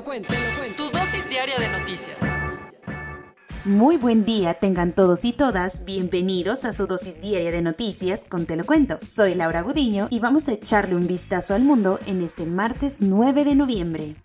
lo cuento, te lo cuento. Tu dosis diaria de noticias. Muy buen día, tengan todos y todas bienvenidos a su dosis diaria de noticias con Te lo cuento. Soy Laura Gudiño y vamos a echarle un vistazo al mundo en este martes 9 de noviembre.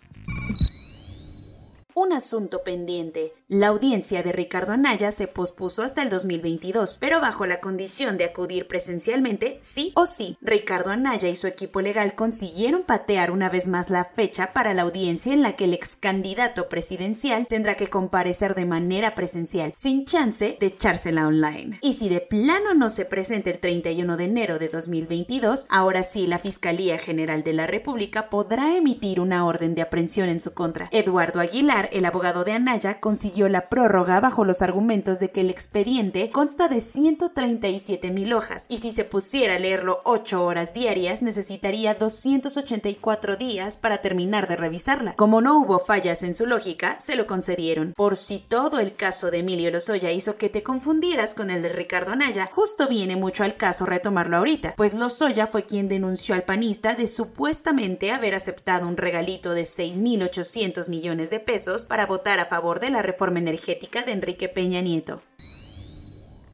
Un asunto pendiente. La audiencia de Ricardo Anaya se pospuso hasta el 2022, pero bajo la condición de acudir presencialmente, sí o sí. Ricardo Anaya y su equipo legal consiguieron patear una vez más la fecha para la audiencia en la que el ex candidato presidencial tendrá que comparecer de manera presencial, sin chance de echársela online. Y si de plano no se presenta el 31 de enero de 2022, ahora sí la Fiscalía General de la República podrá emitir una orden de aprehensión en su contra. Eduardo Aguilar el abogado de Anaya, consiguió la prórroga bajo los argumentos de que el expediente consta de 137 mil hojas y si se pusiera a leerlo 8 horas diarias necesitaría 284 días para terminar de revisarla. Como no hubo fallas en su lógica, se lo concedieron. Por si todo el caso de Emilio Lozoya hizo que te confundieras con el de Ricardo Anaya, justo viene mucho al caso retomarlo ahorita, pues Lozoya fue quien denunció al panista de supuestamente haber aceptado un regalito de 6.800 millones de pesos para votar a favor de la reforma energética de Enrique Peña Nieto.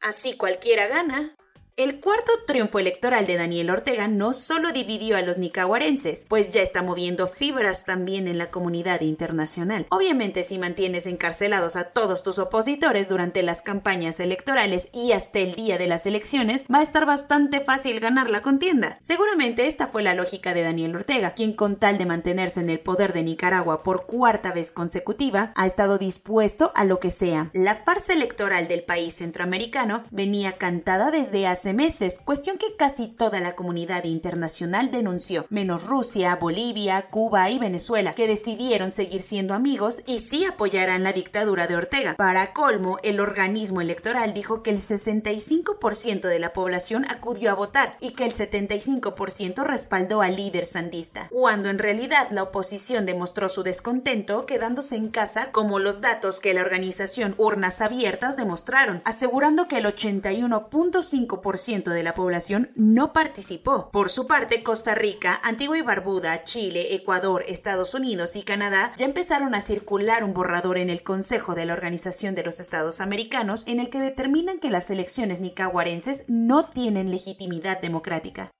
Así cualquiera gana. El cuarto triunfo electoral de Daniel Ortega no solo dividió a los nicaragüenses, pues ya está moviendo fibras también en la comunidad internacional. Obviamente si mantienes encarcelados a todos tus opositores durante las campañas electorales y hasta el día de las elecciones, va a estar bastante fácil ganar la contienda. Seguramente esta fue la lógica de Daniel Ortega, quien con tal de mantenerse en el poder de Nicaragua por cuarta vez consecutiva, ha estado dispuesto a lo que sea. La farsa electoral del país centroamericano venía cantada desde hace meses, cuestión que casi toda la comunidad internacional denunció, menos Rusia, Bolivia, Cuba y Venezuela, que decidieron seguir siendo amigos y sí apoyarán la dictadura de Ortega. Para colmo, el organismo electoral dijo que el 65% de la población acudió a votar y que el 75% respaldó al líder sandista, cuando en realidad la oposición demostró su descontento quedándose en casa como los datos que la organización Urnas Abiertas demostraron, asegurando que el 81.5% de la población no participó. Por su parte, Costa Rica, Antigua y Barbuda, Chile, Ecuador, Estados Unidos y Canadá ya empezaron a circular un borrador en el Consejo de la Organización de los Estados Americanos en el que determinan que las elecciones nicaragüenses no tienen legitimidad democrática.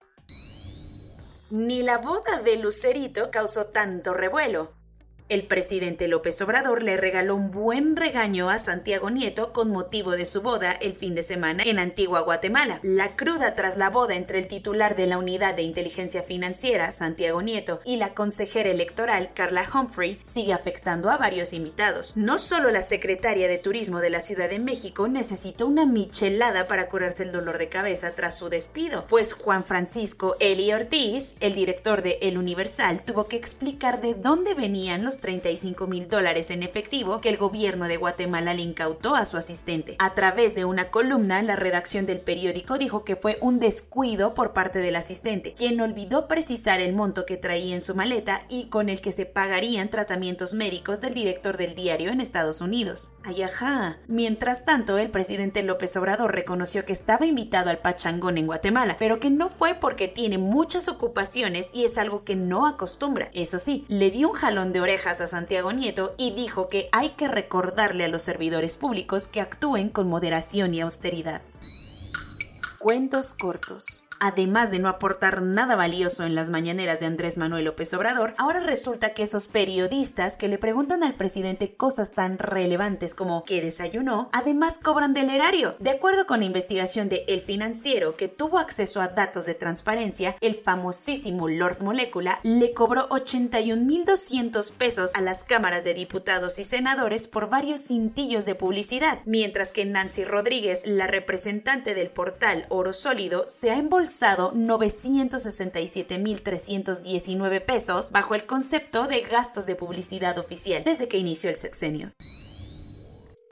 Ni la boda de Lucerito causó tanto revuelo. El presidente López Obrador le regaló un buen regaño a Santiago Nieto con motivo de su boda el fin de semana en Antigua Guatemala. La cruda tras la boda entre el titular de la Unidad de Inteligencia Financiera, Santiago Nieto, y la consejera electoral, Carla Humphrey, sigue afectando a varios invitados. No solo la secretaria de Turismo de la Ciudad de México necesitó una michelada para curarse el dolor de cabeza tras su despido, pues Juan Francisco Eli Ortiz, el director de El Universal, tuvo que explicar de dónde venían los 35 mil dólares en efectivo que el gobierno de Guatemala le incautó a su asistente. A través de una columna, la redacción del periódico dijo que fue un descuido por parte del asistente, quien olvidó precisar el monto que traía en su maleta y con el que se pagarían tratamientos médicos del director del diario en Estados Unidos. Ay, ajá. Mientras tanto, el presidente López Obrador reconoció que estaba invitado al pachangón en Guatemala, pero que no fue porque tiene muchas ocupaciones y es algo que no acostumbra. Eso sí, le dio un jalón de oreja a Santiago Nieto y dijo que hay que recordarle a los servidores públicos que actúen con moderación y austeridad. Cuentos cortos además de no aportar nada valioso en las mañaneras de Andrés Manuel López Obrador, ahora resulta que esos periodistas que le preguntan al presidente cosas tan relevantes como ¿qué desayunó? además cobran del erario. De acuerdo con la investigación de El Financiero, que tuvo acceso a datos de transparencia, el famosísimo Lord Molecula le cobró 81.200 pesos a las cámaras de diputados y senadores por varios cintillos de publicidad, mientras que Nancy Rodríguez, la representante del portal Oro Sólido, se ha embolsado desembolsado 967.319 pesos bajo el concepto de gastos de publicidad oficial desde que inició el sexenio.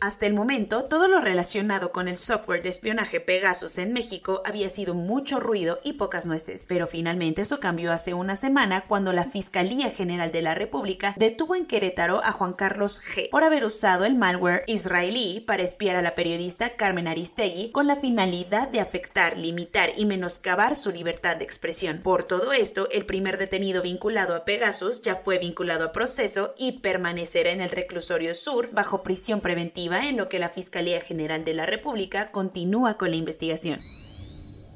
Hasta el momento, todo lo relacionado con el software de espionaje Pegasus en México había sido mucho ruido y pocas nueces, pero finalmente eso cambió hace una semana cuando la Fiscalía General de la República detuvo en Querétaro a Juan Carlos G. por haber usado el malware israelí para espiar a la periodista Carmen Aristegui con la finalidad de afectar, limitar y menoscabar su libertad de expresión. Por todo esto, el primer detenido vinculado a Pegasus ya fue vinculado a proceso y permanecerá en el reclusorio sur bajo prisión preventiva en lo que la Fiscalía General de la República continúa con la investigación.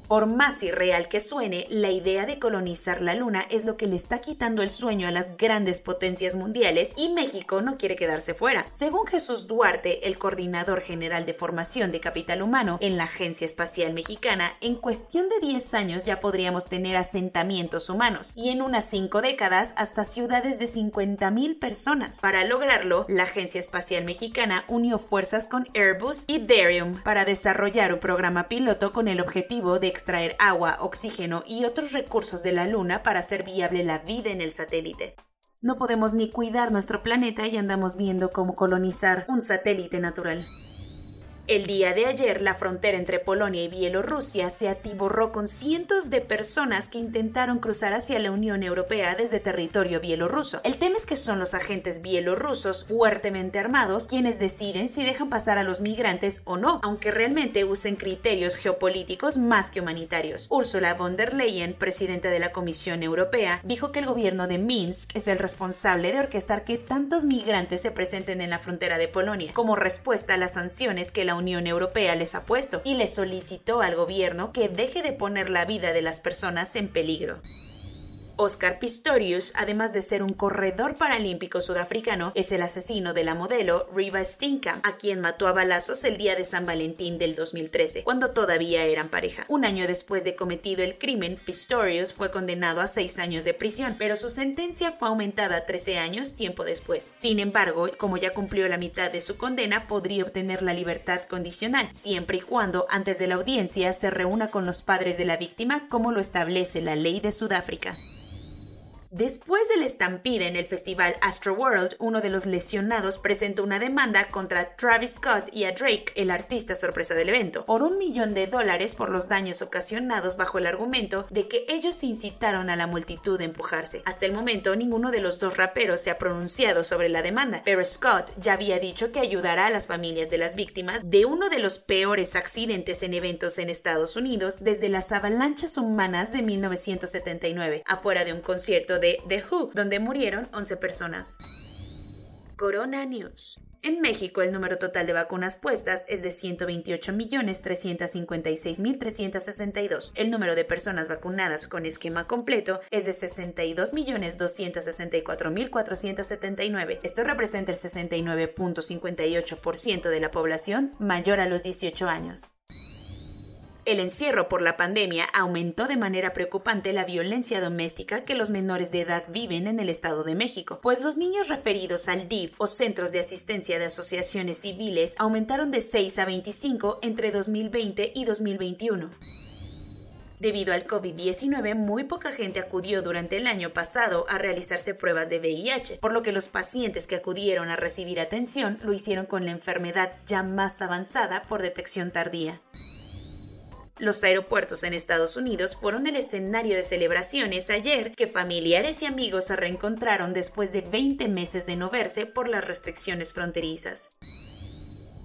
Por más irreal que suene, la idea de colonizar la Luna es lo que le está quitando el sueño a las grandes potencias mundiales y México no quiere quedarse fuera. Según Jesús Duarte, el coordinador general de formación de capital humano en la Agencia Espacial Mexicana, en cuestión de 10 años ya podríamos tener asentamientos humanos y en unas 5 décadas hasta ciudades de 50.000 personas. Para lograrlo, la Agencia Espacial Mexicana unió fuerzas con Airbus y Darium para desarrollar un programa piloto con el objetivo de extraer agua, oxígeno y otros recursos de la Luna para hacer viable la vida en el satélite. No podemos ni cuidar nuestro planeta y andamos viendo cómo colonizar un satélite natural. El día de ayer, la frontera entre Polonia y Bielorrusia se atiborró con cientos de personas que intentaron cruzar hacia la Unión Europea desde territorio bielorruso. El tema es que son los agentes bielorrusos fuertemente armados quienes deciden si dejan pasar a los migrantes o no, aunque realmente usen criterios geopolíticos más que humanitarios. Ursula von der Leyen, presidenta de la Comisión Europea, dijo que el gobierno de Minsk es el responsable de orquestar que tantos migrantes se presenten en la frontera de Polonia, como respuesta a las sanciones que la Unión Europea les ha puesto y le solicitó al gobierno que deje de poner la vida de las personas en peligro. Oscar Pistorius, además de ser un corredor paralímpico sudafricano, es el asesino de la modelo Riva Stinkamp, a quien mató a balazos el día de San Valentín del 2013, cuando todavía eran pareja. Un año después de cometido el crimen, Pistorius fue condenado a seis años de prisión, pero su sentencia fue aumentada a 13 años tiempo después. Sin embargo, como ya cumplió la mitad de su condena, podría obtener la libertad condicional, siempre y cuando antes de la audiencia se reúna con los padres de la víctima, como lo establece la ley de Sudáfrica. Después de la estampida en el festival Astroworld, uno de los lesionados presentó una demanda contra Travis Scott y a Drake, el artista sorpresa del evento, por un millón de dólares por los daños ocasionados bajo el argumento de que ellos incitaron a la multitud a empujarse. Hasta el momento, ninguno de los dos raperos se ha pronunciado sobre la demanda, pero Scott ya había dicho que ayudará a las familias de las víctimas de uno de los peores accidentes en eventos en Estados Unidos desde las avalanchas humanas de 1979, afuera de un concierto de The Who, donde murieron 11 personas. Corona News. En México, el número total de vacunas puestas es de 128.356.362. El número de personas vacunadas con esquema completo es de 62.264.479. Esto representa el 69.58% de la población mayor a los 18 años. El encierro por la pandemia aumentó de manera preocupante la violencia doméstica que los menores de edad viven en el Estado de México, pues los niños referidos al DIF o Centros de Asistencia de Asociaciones Civiles aumentaron de 6 a 25 entre 2020 y 2021. Debido al COVID-19, muy poca gente acudió durante el año pasado a realizarse pruebas de VIH, por lo que los pacientes que acudieron a recibir atención lo hicieron con la enfermedad ya más avanzada por detección tardía. Los aeropuertos en Estados Unidos fueron el escenario de celebraciones ayer que familiares y amigos se reencontraron después de 20 meses de no verse por las restricciones fronterizas.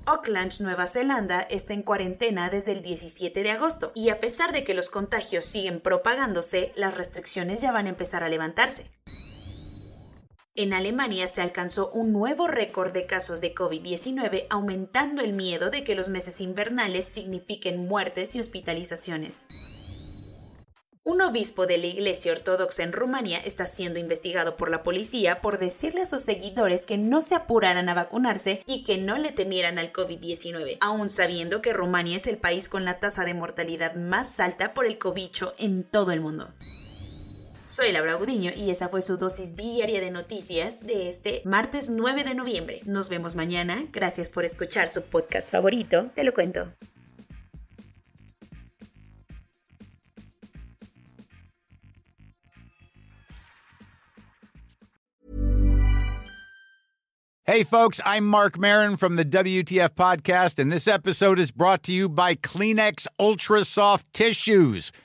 Auckland, Nueva Zelanda, está en cuarentena desde el 17 de agosto y a pesar de que los contagios siguen propagándose, las restricciones ya van a empezar a levantarse. En Alemania se alcanzó un nuevo récord de casos de COVID-19, aumentando el miedo de que los meses invernales signifiquen muertes y hospitalizaciones. Un obispo de la Iglesia Ortodoxa en Rumanía está siendo investigado por la policía por decirle a sus seguidores que no se apuraran a vacunarse y que no le temieran al COVID-19, aun sabiendo que Rumania es el país con la tasa de mortalidad más alta por el cobicho en todo el mundo. Soy Laura Gudiño y esa fue su dosis diaria de noticias de este martes 9 de noviembre. Nos vemos mañana. Gracias por escuchar su podcast favorito. Te lo cuento. Hey, folks, I'm Mark Marin from the WTF Podcast, and this episode is brought to you by Kleenex Ultra Soft Tissues